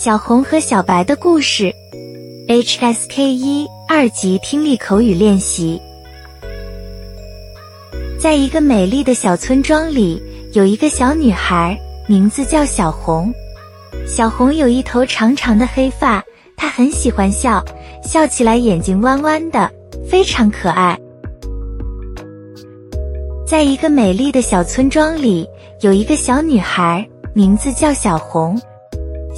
小红和小白的故事，HSK 一二级听力口语练习。在一个美丽的小村庄里，有一个小女孩，名字叫小红。小红有一头长长的黑发，她很喜欢笑，笑起来眼睛弯弯的，非常可爱。在一个美丽的小村庄里，有一个小女孩，名字叫小红。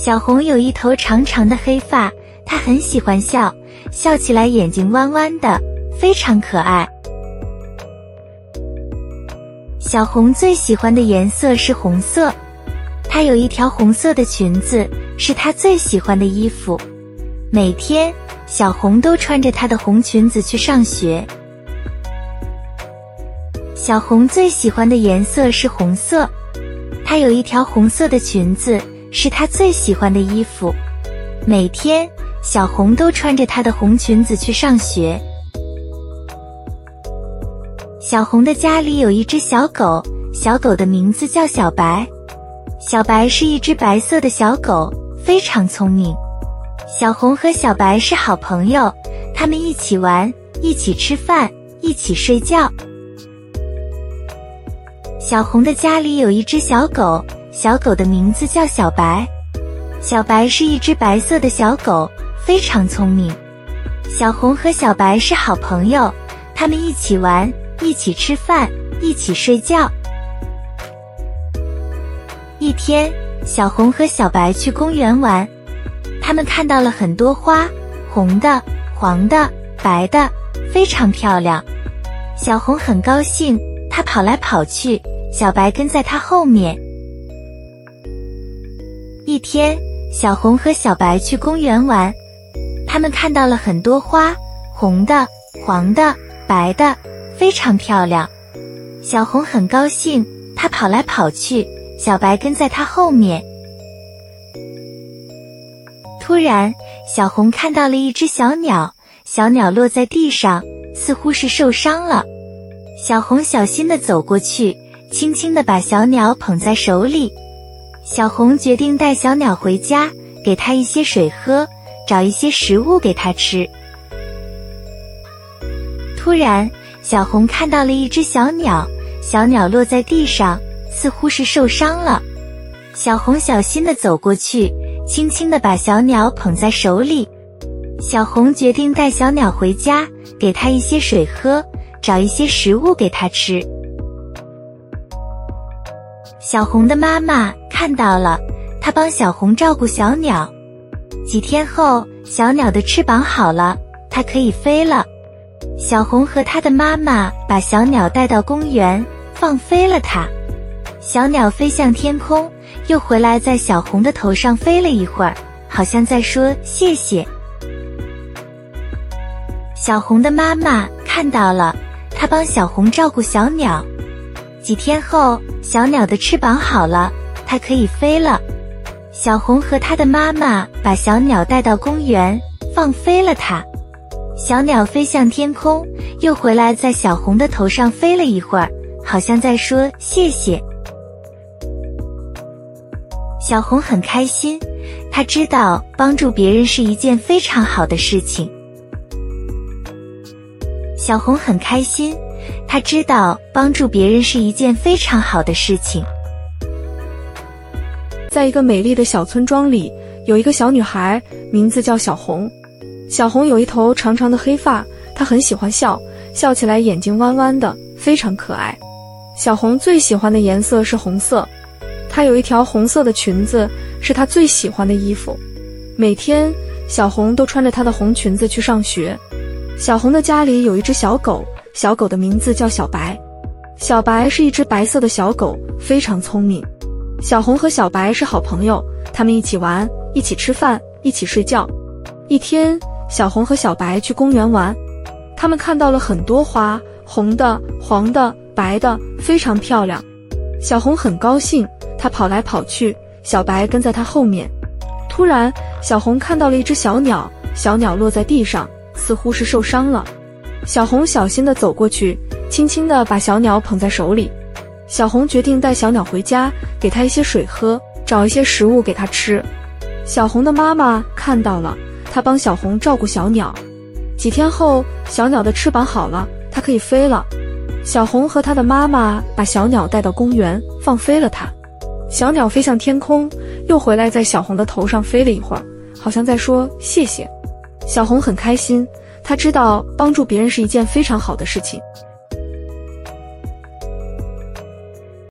小红有一头长长的黑发，她很喜欢笑，笑起来眼睛弯弯的，非常可爱。小红最喜欢的颜色是红色，她有一条红色的裙子，是她最喜欢的衣服。每天，小红都穿着她的红裙子去上学。小红最喜欢的颜色是红色，她有一条红色的裙子。是她最喜欢的衣服。每天，小红都穿着她的红裙子去上学。小红的家里有一只小狗，小狗的名字叫小白。小白是一只白色的小狗，非常聪明。小红和小白是好朋友，他们一起玩，一起吃饭，一起睡觉。小红的家里有一只小狗。小狗的名字叫小白，小白是一只白色的小狗，非常聪明。小红和小白是好朋友，他们一起玩，一起吃饭，一起睡觉。一天，小红和小白去公园玩，他们看到了很多花，红的、黄的、白的，非常漂亮。小红很高兴，她跑来跑去，小白跟在她后面。天，小红和小白去公园玩，他们看到了很多花，红的、黄的、白的，非常漂亮。小红很高兴，她跑来跑去，小白跟在她后面。突然，小红看到了一只小鸟，小鸟落在地上，似乎是受伤了。小红小心地走过去，轻轻地把小鸟捧在手里。小红决定带小鸟回家，给它一些水喝，找一些食物给它吃。突然，小红看到了一只小鸟，小鸟落在地上，似乎是受伤了。小红小心地走过去，轻轻地把小鸟捧在手里。小红决定带小鸟回家，给它一些水喝，找一些食物给它吃。小红的妈妈。看到了，他帮小红照顾小鸟。几天后，小鸟的翅膀好了，它可以飞了。小红和它的妈妈把小鸟带到公园，放飞了它。小鸟飞向天空，又回来在小红的头上飞了一会儿，好像在说谢谢。小红的妈妈看到了，她帮小红照顾小鸟。几天后，小鸟的翅膀好了。它可以飞了。小红和它的妈妈把小鸟带到公园，放飞了它。小鸟飞向天空，又回来在小红的头上飞了一会儿，好像在说谢谢。小红很开心，她知道帮助别人是一件非常好的事情。小红很开心，她知道帮助别人是一件非常好的事情。在一个美丽的小村庄里，有一个小女孩，名字叫小红。小红有一头长长的黑发，她很喜欢笑，笑起来眼睛弯弯的，非常可爱。小红最喜欢的颜色是红色，她有一条红色的裙子，是她最喜欢的衣服。每天，小红都穿着她的红裙子去上学。小红的家里有一只小狗，小狗的名字叫小白。小白是一只白色的小狗，非常聪明。小红和小白是好朋友，他们一起玩，一起吃饭，一起睡觉。一天，小红和小白去公园玩，他们看到了很多花，红的、黄的、白的，非常漂亮。小红很高兴，她跑来跑去，小白跟在她后面。突然，小红看到了一只小鸟，小鸟落在地上，似乎是受伤了。小红小心地走过去，轻轻地把小鸟捧在手里。小红决定带小鸟回家，给它一些水喝，找一些食物给它吃。小红的妈妈看到了，她帮小红照顾小鸟。几天后，小鸟的翅膀好了，它可以飞了。小红和她的妈妈把小鸟带到公园，放飞了它。小鸟飞向天空，又回来在小红的头上飞了一会儿，好像在说谢谢。小红很开心，她知道帮助别人是一件非常好的事情。